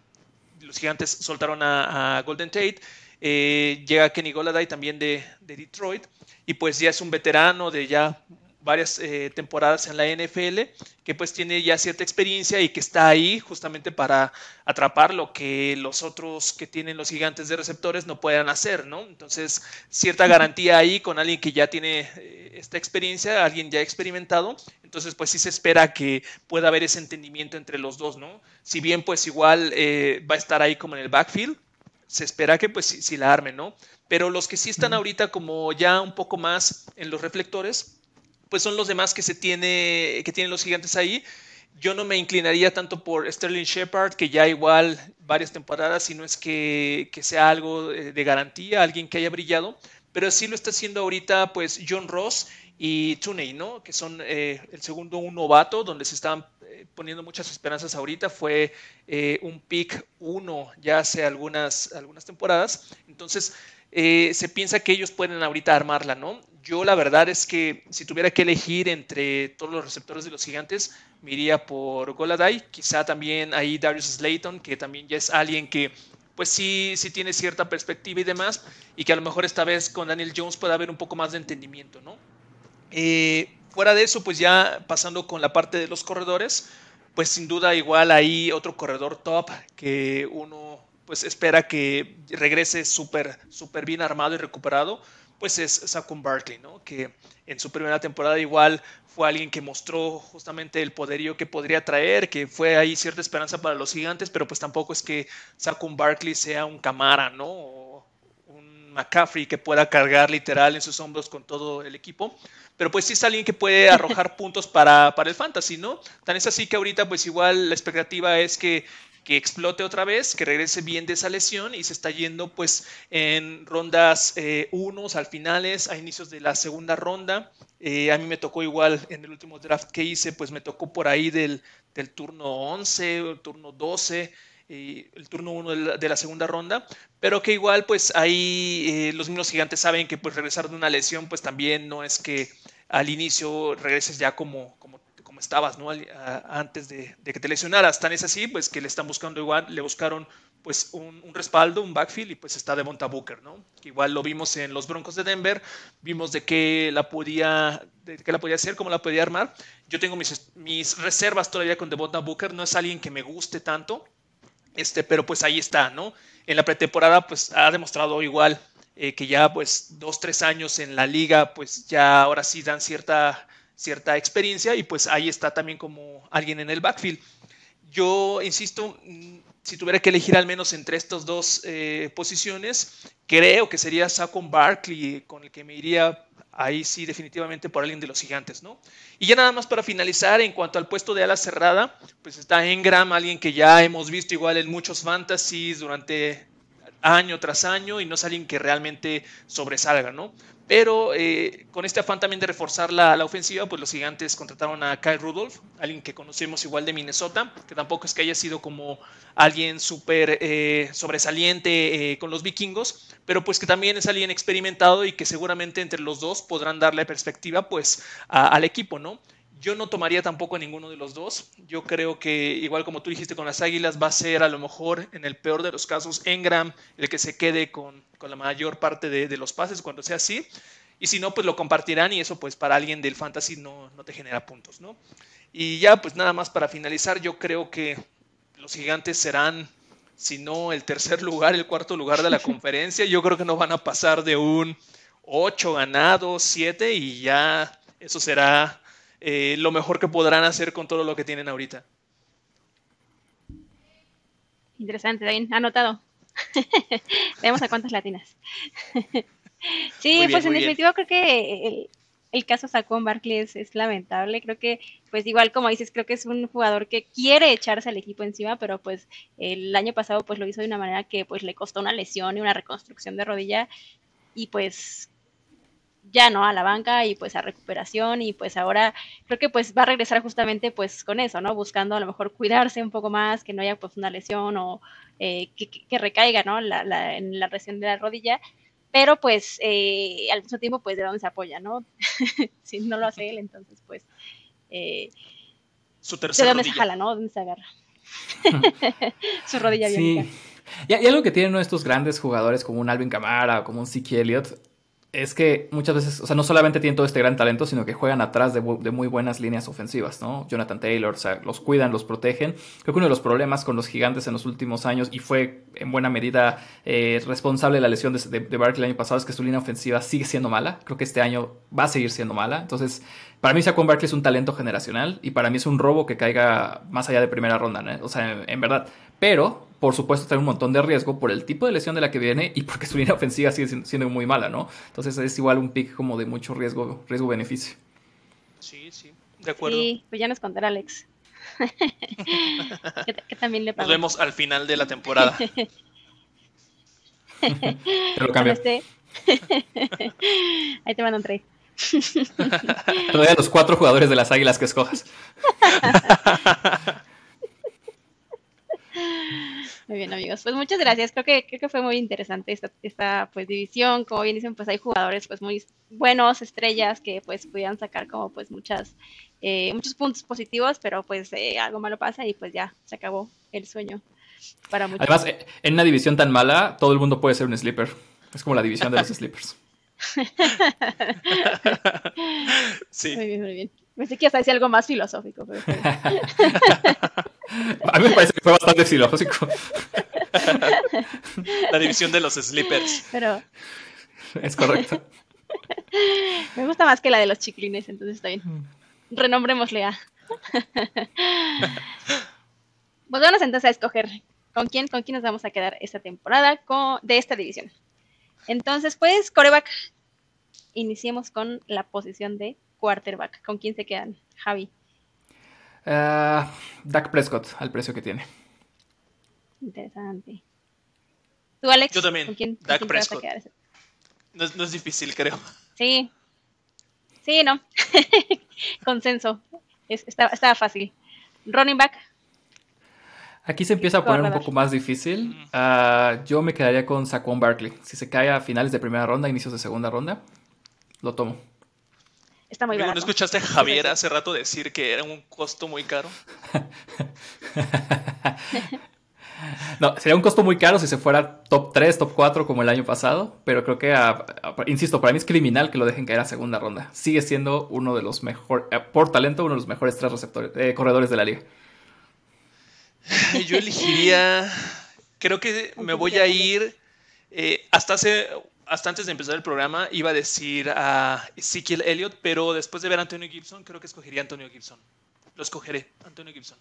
C: los gigantes soltaron a, Golden Tate, llega Kenny Goladay también de, de, Detroit, y pues ya es un veterano de ya varias eh, temporadas en la NFL, que pues tiene ya cierta experiencia y que está ahí justamente para atrapar lo que los otros que tienen los gigantes de receptores no puedan hacer, ¿no? Entonces, cierta garantía ahí con alguien que ya tiene eh, esta experiencia, alguien ya experimentado, entonces pues sí se espera que pueda haber ese entendimiento entre los dos, ¿no? Si bien pues igual eh, va a estar ahí como en el backfield, se espera que pues sí, la armen, ¿no? Pero los que sí están ahorita como ya un poco más en los reflectores, pues son los demás que se tiene, que tienen los gigantes ahí. Yo no me inclinaría tanto por Sterling Shepard, que ya igual varias temporadas, si no es que, sea algo de garantía, alguien que haya brillado, pero sí lo está haciendo ahorita pues John Ross y Tuney, ¿no? Que son eh, el segundo un novato, donde se están eh, poniendo muchas esperanzas ahorita. Fue eh, un pick uno ya hace algunas, algunas temporadas. Entonces, se piensa que ellos pueden ahorita armarla, ¿no? Yo la verdad es que si tuviera que elegir entre todos los receptores de los gigantes, me iría por Goladay. Quizá también ahí Darius Slayton, que también ya es alguien que pues sí, sí tiene cierta perspectiva y demás, y que a lo mejor esta vez con Daniel Jones pueda haber un poco más de entendimiento, ¿no? Eh, fuera de eso, pues ya pasando con la parte de los corredores, pues sin duda igual ahí otro corredor top que uno pues espera que regrese súper súper bien armado y recuperado, pues es Saquon Barkley, ¿no? Que en su primera temporada igual fue alguien que mostró justamente el poderío que podría traer, que fue ahí cierta esperanza para los gigantes, pero pues tampoco es que Saquon Barkley sea un Camara, ¿no? O un McCaffrey que pueda cargar literal en sus hombros con todo el equipo pero pues sí es alguien que puede arrojar puntos para, para el fantasy, ¿no? Tan es así que ahorita pues igual la expectativa es que que explote otra vez, que regrese bien de esa lesión y se está yendo pues en rondas eh, unos al finales, a inicios de la segunda ronda. Eh, a mí me tocó igual en el último draft que hice, pues me tocó por ahí del, del turno 11, el turno 12 el turno 1 de, la, segunda ronda, pero que igual pues ahí eh, los mismos gigantes saben que pues regresar de una lesión pues también no es que al inicio regreses ya como, como, como estabas, ¿no? antes de, que te lesionaras. Tan es así pues que le están buscando igual, le buscaron pues un, respaldo, un backfield y pues está de Monta Booker, ¿no? Que igual lo vimos en los Broncos de Denver, vimos de qué la podía, de qué la podía hacer, cómo la podía armar. Yo tengo mis, mis reservas todavía con Devonta Booker, no es alguien que me guste tanto, este, pero pues ahí está, ¿no? En la pretemporada pues ha demostrado igual eh, que ya pues dos, tres años en la liga pues ya ahora sí dan cierta, cierta experiencia y pues ahí está también como alguien en el backfield. Yo insisto, si tuviera que elegir al menos entre estas dos eh, posiciones, creo que sería Saquon Barkley con el que me iría ahí sí definitivamente por alguien de los gigantes, ¿no? Y ya nada más para finalizar, en cuanto al puesto de ala cerrada, pues está Engram, alguien que ya hemos visto igual en muchos fantasies durante año tras año y no es alguien que realmente sobresalga, ¿no? Pero eh, con este afán también de reforzar la, ofensiva, pues los gigantes contrataron a Kyle Rudolph, alguien que conocemos igual de Minnesota, que tampoco es que haya sido como alguien súper eh, sobresaliente eh, con los vikingos, pero pues que también es alguien experimentado y que seguramente entre los dos podrán darle perspectiva pues al equipo, ¿no? Yo no tomaría tampoco a ninguno de los dos. Yo creo que, igual como tú dijiste con las Águilas, va a ser a lo mejor, en el peor de los casos, Engram el que se quede con, la mayor parte de, los pases cuando sea así. Y si no, pues lo compartirán y eso pues para alguien del fantasy no, no te genera puntos, ¿no? Y ya pues nada más para finalizar, yo creo que los gigantes serán, si no el tercer lugar, el cuarto lugar de la conferencia. Yo creo que no van a pasar de un 8 ganados, 7 y ya eso será eh, lo mejor que podrán hacer con todo lo que tienen ahorita.
B: Interesante, David, anotado. Veamos a cuántas latinas. sí, pues en definitiva creo que el, caso Saquon Barkley es, es, lamentable. Creo que, pues igual como dices, creo que es un jugador que quiere echarse al equipo encima, pero pues el año pasado pues lo hizo de una manera que pues le costó una lesión y una reconstrucción de rodilla y pues ya no a la banca y pues a recuperación y pues ahora creo que pues va a regresar justamente pues con eso, ¿no? Buscando a lo mejor cuidarse un poco más, que no haya pues una lesión o eh, que, recaiga, ¿no? La, en la lesión de la rodilla, pero pues eh, al mismo tiempo pues de dónde se apoya, ¿no? si no lo hace él, entonces pues... Eh,
C: Su de dónde
B: se jala, ¿no? ¿Dónde se agarra? Su rodilla
A: bien. Sí. Y, y, algo que tienen estos grandes jugadores como un Alvin Kamara o como un Siki Elliott es que muchas veces, o sea, no solamente tienen todo este gran talento, sino que juegan atrás de, muy buenas líneas ofensivas, ¿no? Jonathan Taylor, o sea, los cuidan, los protegen. Creo que uno de los problemas con los gigantes en los últimos años, y fue en buena medida eh, responsable de la lesión de, de, Barkley el año pasado, es que su línea ofensiva sigue siendo mala. Creo que este año va a seguir siendo mala. Entonces, para mí Saquon Barkley es un talento generacional, y para mí es un robo que caiga más allá de primera ronda, ¿no? O sea, en verdad. Pero por supuesto, tiene un montón de riesgo por el tipo de lesión de la que viene y porque su línea ofensiva sigue siendo muy mala, ¿no? Entonces es igual un pick como de mucho riesgo, riesgo-beneficio.
C: Sí, sí, de acuerdo.
B: Sí, pues ya nos contará Alex. que, también le
C: Nos vemos al final de la temporada.
A: te lo cambio.
B: Ahí te mando un trade.
A: Te doy a los cuatro jugadores de las águilas que escojas.
B: Muy bien, amigos. Pues muchas gracias. Creo que, creo que fue muy interesante esta, esta pues división. Como bien dicen, pues hay jugadores pues muy buenos, estrellas, que pues pudieran sacar como pues muchas, eh, muchos puntos positivos, pero pues eh, algo malo pasa y pues ya se acabó el sueño para muchos.
A: Además, eh, en una división tan mala, todo el mundo puede ser un sleeper. Es como la división de los sleepers.
B: sí. Muy bien, muy bien. Pensé que hasta decía algo más filosófico. Pero...
A: A mí me parece que fue bastante filosófico.
C: La división de los sleepers.
B: Pero...
A: Es correcto.
B: Me gusta más que la de los chiclines, entonces está bien. Renombrémosle a. Pues vamos entonces a escoger con quién, con quién nos vamos a quedar esta temporada con, de esta división. Entonces, pues, coreback. Iniciemos con la posición de quarterback. ¿Con quién se quedan, Javi?
A: Uh, Dak Prescott, al precio que tiene.
B: Interesante. ¿Tú, Alex?
C: Yo también. ¿Con quién, Dak Prescott. No es, no es, difícil, creo.
B: Sí. Sí, no. Consenso. estaba, estaba fácil. Running back.
A: Aquí se empieza a poner un poco más difícil. Uh, yo me quedaría con Saquon Barkley. Si se cae a finales de primera ronda, inicios de segunda ronda, lo tomo.
B: Está muy barato.
C: ¿No escuchaste a Javier hace rato decir que era un costo muy caro?
A: no, sería un costo muy caro si se fuera top 3, top 4 como el año pasado, pero creo que, insisto, para mí es criminal que lo dejen caer a segunda ronda. Sigue siendo uno de los mejores, eh, por talento, uno de los mejores tres receptores, eh, corredores de la liga.
C: Yo elegiría, creo que me voy a ir, eh, hasta hace, hasta antes de empezar el programa iba a decir a Ezekiel Elliott, pero después de ver a Antonio Gibson, creo que escogería a Antonio Gibson. Lo escogeré, Antonio Gibson.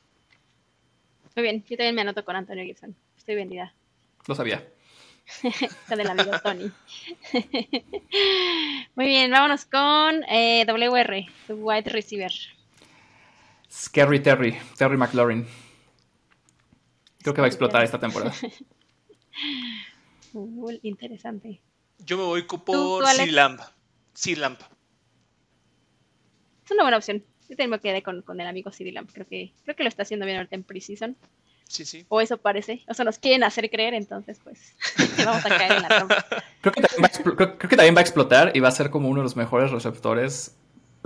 B: Muy bien, yo también me anoto con Antonio Gibson. Estoy vendida.
A: Lo sabía.
B: con el amigo Tony. Muy bien, vámonos con eh, WR, su wide receiver.
A: Scary Terry, Terry McLaurin. Creo que va a explotar esta temporada.
B: interesante.
C: Yo me voy por Sea Lamp. Es
B: una buena opción. Yo también me quedé con, el amigo CD Lamp. Creo que, creo que lo está haciendo bien ahorita en Precision.
C: Sí, sí.
B: O eso parece. O sea, nos quieren hacer creer, entonces, pues, vamos a caer en la trampa.
A: Creo que, creo que, también va a explotar y va a ser como uno de los mejores receptores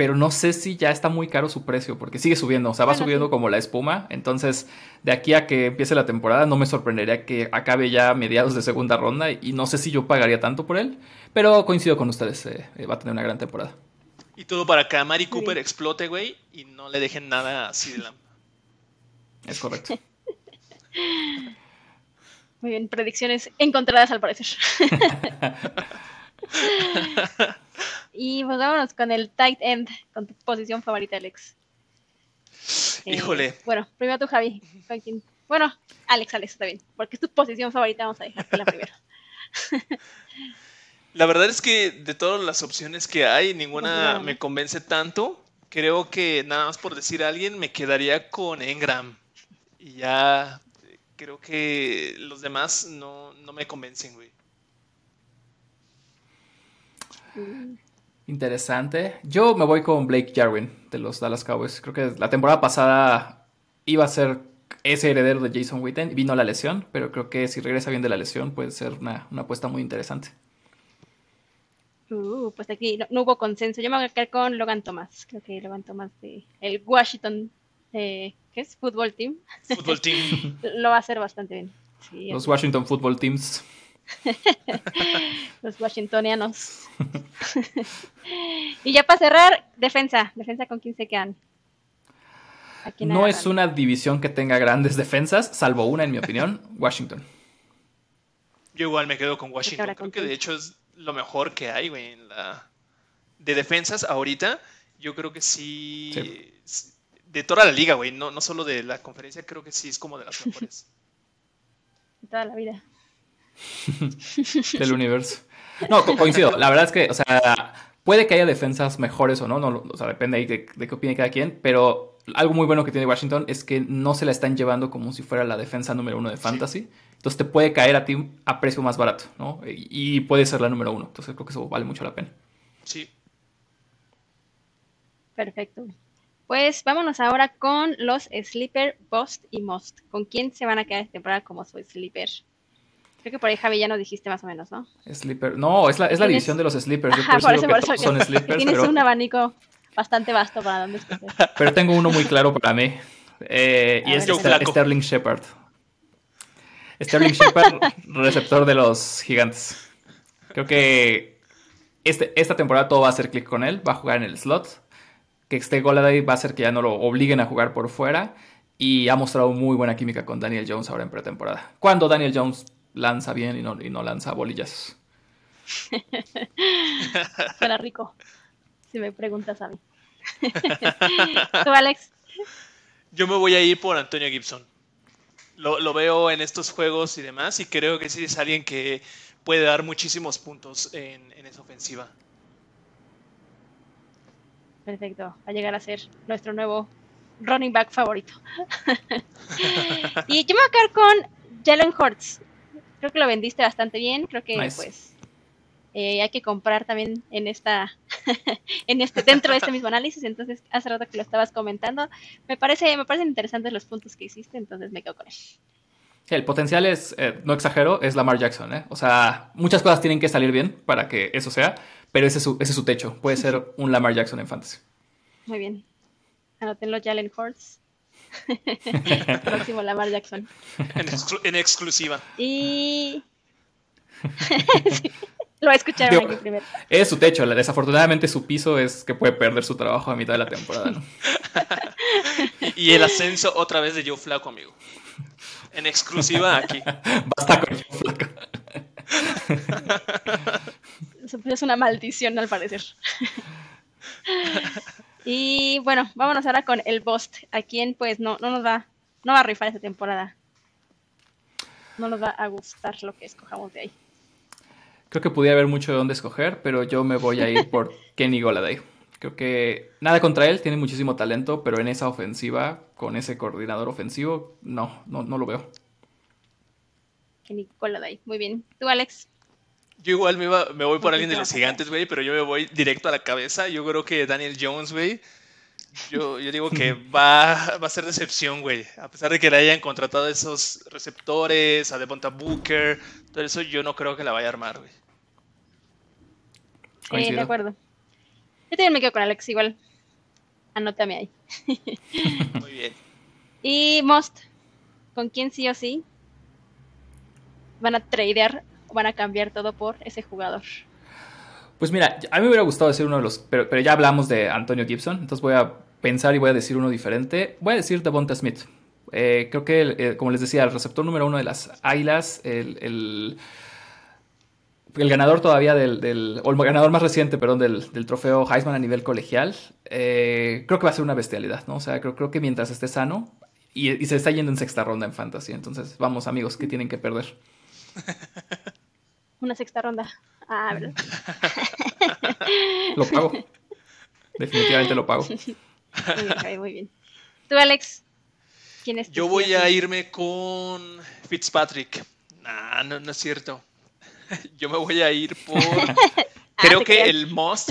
A: pero no sé si ya está muy caro su precio, porque sigue subiendo, o sea, va subiendo como la espuma. Entonces, de aquí a que empiece la temporada, no me sorprendería que acabe ya a mediados de segunda ronda y no sé si yo pagaría tanto por él, pero coincido con ustedes, eh, eh, va a tener una gran temporada.
C: Y todo para que Amari Cooper explote, güey, y no le dejen nada así de la...
A: Es correcto.
B: Muy bien, predicciones encontradas al parecer. y pues vámonos con el tight end, con tu posición favorita, Alex.
C: Eh, Híjole.
B: bueno, primero tú, Javi. Bueno, Alex, Alex, está bien. Porque es tu posición favorita, vamos a dejarte la primera.
C: la verdad es que de todas las opciones que hay, ninguna me convence tanto. Creo que nada más por decir a alguien, me quedaría con Engram. Y ya creo que los demás no, no me convencen, güey.
A: Interesante. Yo me voy con Blake Jarwin de los Dallas Cowboys. Creo que la temporada pasada iba a ser ese heredero de Jason Witten. Vino la lesión, pero creo que si regresa bien de la lesión puede ser una, apuesta muy interesante.
B: Uh, pues aquí no, hubo consenso. Yo me voy a quedar con Logan Thomas. Creo que Logan Thomas de el Washington, eh, ¿qué es? Fútbol Team.
C: Fútbol Team.
B: Lo va a hacer bastante bien.
A: Los Washington Football Teams.
B: Los washingtonianos. y ya para cerrar, defensa. Defensa con quién se quedan.
A: No es una división que tenga grandes defensas, salvo una, en mi opinión, Washington.
C: Yo igual me quedo con Washington. Creo que de hecho es lo mejor que hay, güey, en la... De defensas ahorita, yo creo que sí... De toda la liga, güey, no, no solo de la conferencia, creo que sí es como de las mejores.
B: De toda la vida.
A: del universo. No, coincido. La verdad es que, o sea, puede que haya defensas mejores o no, no o sea, depende ahí de, qué opine cada quien, pero algo muy bueno que tiene Washington es que no se la están llevando como si fuera la defensa número uno de Fantasy. Entonces te puede caer a ti a precio más barato, ¿no? Y, puede ser la número uno. Entonces creo que eso vale mucho la pena.
C: Sí.
B: Perfecto. Pues vámonos ahora con los Sleeper, Bust y Most. ¿Con quién se van a quedar esta temporada como su Sleeper? Creo que por ahí, Javi, ya nos dijiste más o menos, ¿no?
A: Sleeper. No, es la, es la división de los Sleepers. Yo por, eso, por
B: son sleepers, Tienes un abanico bastante vasto para dónde escoger.
A: Pero tengo uno muy claro para mí. Eh, y es Sterling Shepard. Sterling Shepard, receptor de los gigantes. Creo que este, esta temporada todo va a hacer clic con él. Va a jugar en el slot. Que este Goladay va a hacer que ya no lo obliguen a jugar por fuera. Y ha mostrado muy buena química con Daniel Jones ahora en pretemporada. Cuando Daniel Jones lanza bien y no, y no lanza bolillas.
B: Suena rico. Si me preguntas a mí. ¿Tú, Alex?
C: Yo me voy a ir por Antonio Gibson. Lo, veo en estos juegos y demás, y creo que sí es alguien que puede dar muchísimos puntos en, esa ofensiva.
B: Perfecto, va a llegar a ser nuestro nuevo running back favorito. y yo me voy a quedar con Jalen Hurts. Creo que lo vendiste bastante bien, creo que pues eh, hay que comprar también en esta, en este, dentro de este mismo análisis. Entonces, hace rato que lo estabas comentando, me parece, me parecen interesantes los puntos que hiciste, entonces me quedo con él.
A: el potencial es, eh, no exagero, es Lamar Jackson, ¿eh? O sea, muchas cosas tienen que salir bien para que eso sea, pero ese es su, ese es su techo. Puede ser un Lamar Jackson en fantasy.
B: Muy bien. Anotenlo Jalen Hortz. Próximo Lamar Jackson.
C: En, exclusiva.
B: Y. Lo escucharon aquí primero.
A: Es su techo. Desafortunadamente su piso es que puede perder su trabajo a mitad de la temporada. ¿no?
C: y, el ascenso otra vez de Joe Flaco, amigo. En exclusiva aquí.
A: Basta con Joe Flaco.
B: es una maldición al parecer. Y bueno, vámonos ahora con el Bost, a quien pues no, no nos va, no va a rifar esta temporada. No nos va a gustar lo que escojamos de ahí.
A: Creo que pudiera haber mucho de dónde escoger, pero yo me voy a ir por Kenny Goladay. Creo que nada contra él, tiene muchísimo talento, pero en esa ofensiva, con ese coordinador ofensivo, no, no, no lo veo.
B: Kenny Goladay, muy bien. ¿Tú, Alex?
C: Yo igual me, me voy por alguien de los gigantes, güey, pero yo me voy directo a la cabeza. Yo creo que Daniel Jones, güey, yo, yo, digo que va, va, a ser decepción, güey. A pesar de que le hayan contratado esos receptores, a Devonta Booker, todo eso, yo no creo que la vaya a armar, güey.
B: Eh, de acuerdo. Yo también me quedo con Alex, igual. Anótame ahí.
C: Muy bien.
B: Y Most, ¿con quién sí o sí van a tradear van a cambiar todo por ese jugador?
A: Pues mira, a mí me hubiera gustado decir uno de los, pero, ya hablamos de Antonio Gibson, entonces voy a pensar y voy a decir uno diferente. Voy a decir Devonta Smith. Eh, creo que, eh, como les decía, el receptor número uno de las Águilas, el, el, ganador todavía del, o el ganador más reciente, perdón, del, trofeo Heisman a nivel colegial, eh, creo que va a ser una bestialidad, ¿no? O sea, creo, creo que mientras esté sano y, y se está yendo en sexta ronda en Fantasy, entonces vamos amigos, que tienen que perder?
B: Una sexta ronda. Ah, ¿verdad?
A: lo pago. Definitivamente lo pago.
B: Muy bien, muy bien. ¿Tú, Alex? ¿Quién es
C: Yo voy a irme con Fitzpatrick. Nah, no, no es cierto. Yo me voy a ir por. Ah, Creo que el most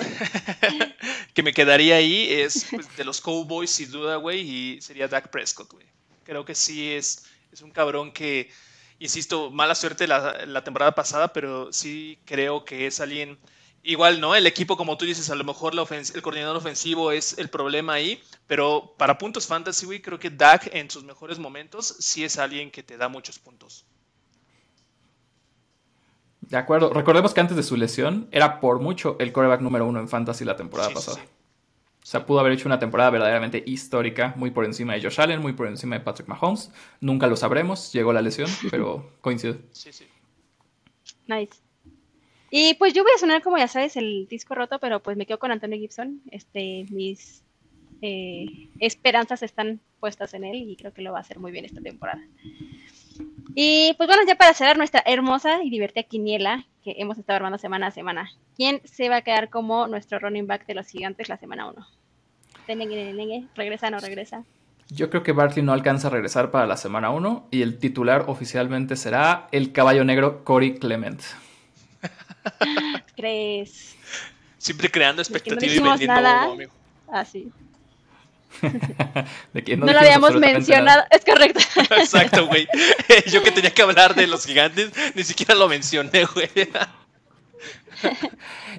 C: que me quedaría ahí es pues, de los Cowboys, sin duda, güey, y sería Dak Prescott, güey. Creo que sí es, es un cabrón que insisto, mala suerte la, temporada pasada, pero sí creo que es alguien igual, ¿no? El equipo, como tú dices, a lo mejor el coordinador ofensivo es el problema ahí, pero para puntos fantasy, güey, creo que Dak en sus mejores momentos sí es alguien que te da muchos puntos.
A: De acuerdo. Recordemos que antes de su lesión era por mucho el coreback número uno en fantasy la temporada pasada. O sea, pudo haber hecho una temporada verdaderamente histórica, muy por encima de Josh Allen, muy por encima de Patrick Mahomes. Nunca lo sabremos, llegó la lesión, pero coincide. Sí, sí.
B: Nice. Y pues yo voy a sonar como ya sabes el disco roto, pero pues me quedo con Antonio Gibson. Este, mis eh, esperanzas están puestas en él y creo que lo va a hacer muy bien esta temporada. Y pues bueno, ya para cerrar nuestra hermosa y divertida quiniela que hemos estado armando semana a semana, ¿quién se va a quedar como nuestro running back de los gigantes la semana 1? ¿Regresa o no regresa?
A: Yo creo que Barkley no alcanza a regresar para la semana 1 y el titular oficialmente será el caballo negro Corey Clement.
B: ¿Crees?
C: Siempre creando expectativa y vendiendo nada.
B: así. no, lo habíamos mencionado, es correcto.
C: Exacto, güey. Yo que tenía que hablar de los gigantes, ni siquiera lo mencioné, güey.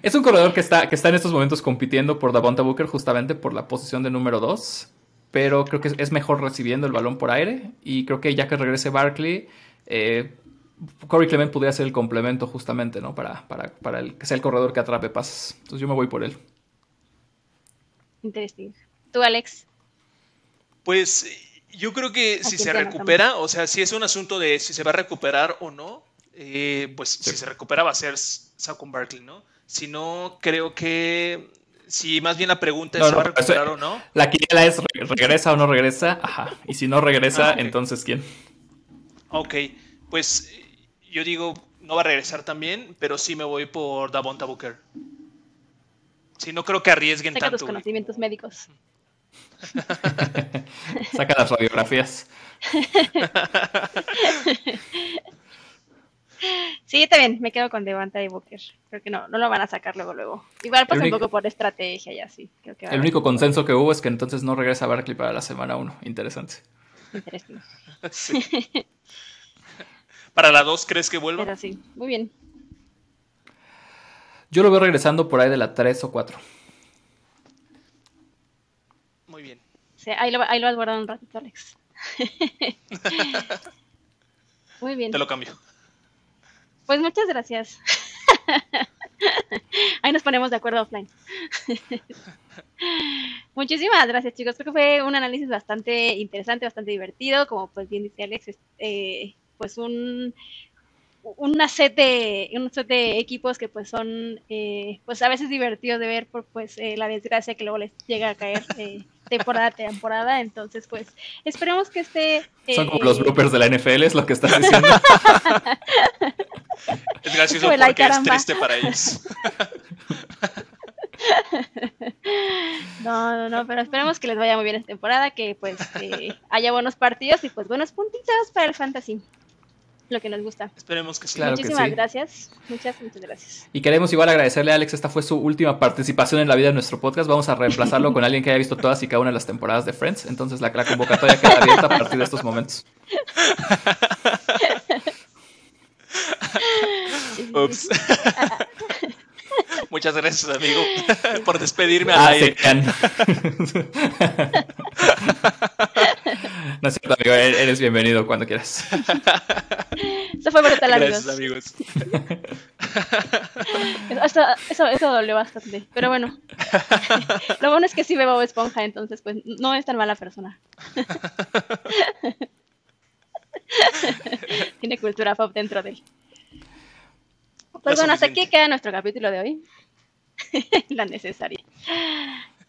A: Es un corredor que está, que está en estos momentos compitiendo por Davonta Booker justamente por la posición de número 2, pero creo que es mejor recibiendo el balón por aire y creo que ya que regrese Barkley, eh, Corey Clement podría ser el complemento justamente, ¿no? Para, para, el, que sea el corredor que atrape pases. Entonces yo me voy por él.
B: Interesante. ¿Tú, Alex?
C: Pues yo creo que si se recupera, o sea, si es un asunto de si se va a recuperar o no, eh, pues si se recupera va a ser Saquon Barkley, ¿no? Si no, creo que si más bien la pregunta es si va a recuperar o no.
A: La quiniela es regresa o no regresa, ajá. Y si no regresa, ah, entonces ¿quién?
C: Ok, pues yo digo, no va a regresar también, pero sí me voy por Davonta Booker. Sí, no creo que arriesguen
B: Saca
C: tanto.
B: tus conocimientos médicos.
A: Saca las radiografías.
B: Sí, está bien, me quedo con Devante y Booker. Creo que no, no lo van a sacar luego, luego. Igual pasa un poco por estrategia y así.
A: el único consenso que hubo es que entonces no regresa Barkley para la semana 1. Interesante.
B: Interesante.
C: ¿Para la 2 crees que vuelva?
B: Pero sí, muy bien.
A: Yo lo veo regresando por ahí de la 3 o 4.
C: Muy
B: ahí, lo, ahí lo vas guardando un ratito, Alex. muy bien.
C: Te lo cambio.
B: Pues muchas gracias. Ahí nos ponemos de acuerdo offline. Muchísimas gracias, chicos. Creo que fue un análisis bastante interesante, bastante divertido. Como pues bien dice Alex, eh, pues un una set de un set de equipos que pues son eh, pues a veces divertidos de ver por pues eh, la desgracia que luego les llega a caer eh, temporada a temporada. Entonces pues esperemos que este
A: son como los bloopers de la NFL es lo que estás diciendo
C: es gracioso porque es triste para ellos.
B: No, no, no, pero esperemos que les vaya muy bien esta temporada, que pues haya buenos partidos y pues buenos puntitos para el fantasy lo que nos gusta.
C: Esperemos que sí.
B: Muchísimas gracias. Muchas, muchas gracias.
A: Y queremos igual agradecerle a Alex, esta fue su última participación en la vida de nuestro podcast. Vamos a reemplazarlo con alguien que haya visto todas y cada una de las temporadas de Friends. Entonces la, convocatoria queda abierta a partir de estos momentos.
C: Ups. Muchas gracias, amigo, por despedirme al ah, aire.
A: No es cierto, amigo. E-, eres bienvenido cuando quieras.
B: Eso fue brutal,
C: amigos. Gracias, amigos.
B: Eso, eso, eso dolió bastante. Pero bueno. Lo bueno es que sí bebo esponja, entonces pues no es tan mala persona. Tiene cultura pop dentro de él. Pues bueno, hasta aquí queda nuestro capítulo de hoy. La necesaria.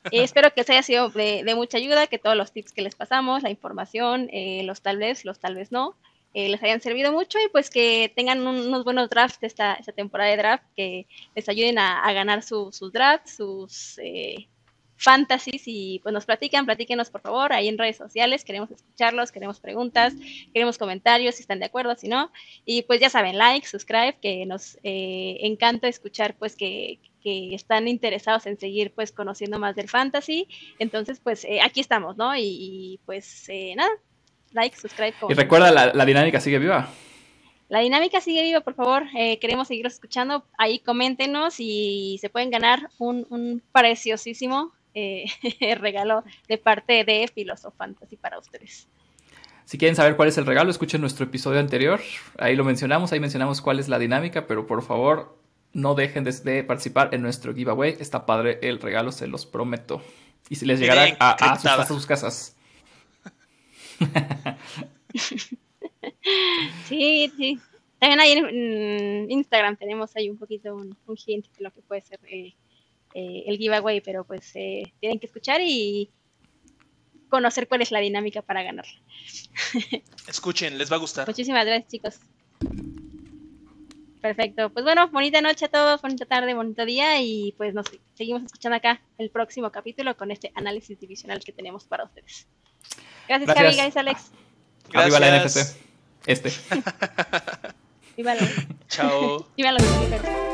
B: Eh, espero que os haya sido de, mucha ayuda, que todos los tips que les pasamos, la información, eh, los tal vez, los tal vez no, eh, les hayan servido mucho y pues que tengan unos buenos drafts esta, esta temporada de draft, que les ayuden a, ganar sus drafts, sus fantasies y pues nos platican, platíquenos por favor ahí en redes sociales, queremos escucharlos, queremos preguntas, queremos comentarios, si están de acuerdo, si no, y pues ya saben, like, subscribe, que nos encanta escuchar pues que, que están interesados en seguir pues conociendo más del fantasy. Entonces, pues eh, aquí estamos, ¿no? Y, pues eh, nada, like, subscribe.
A: Y recuerda, la, dinámica sigue viva.
B: La dinámica sigue viva, por favor. Eh, queremos seguirlos escuchando. Ahí coméntenos y se pueden ganar un, preciosísimo regalo de parte de Filosofantasy para ustedes.
A: Si quieren saber cuál es el regalo, escuchen nuestro episodio anterior. Ahí lo mencionamos, ahí mencionamos cuál es la dinámica, pero por favor no dejen de, participar en nuestro giveaway. Está padre el regalo, se los prometo. Y si les llegará a, sus, casas.
B: sí, sí. También ahí en, Instagram tenemos ahí un poquito un, un hint de lo que puede ser el, eh, giveaway, pero pues eh, tienen que escuchar y conocer cuál es la dinámica para ganarla.
C: Escuchen, les va a gustar.
B: Muchísimas gracias, chicos. Perfecto. Pues bueno, bonita noche a todos, bonita tarde, bonito día y pues nos seguimos escuchando acá el próximo capítulo con este análisis divisional que tenemos para ustedes. Gracias, Javi, gracias, Alex.
A: Gracias. la NFC. Este.
B: Viva la...
C: Chao.
B: Viva los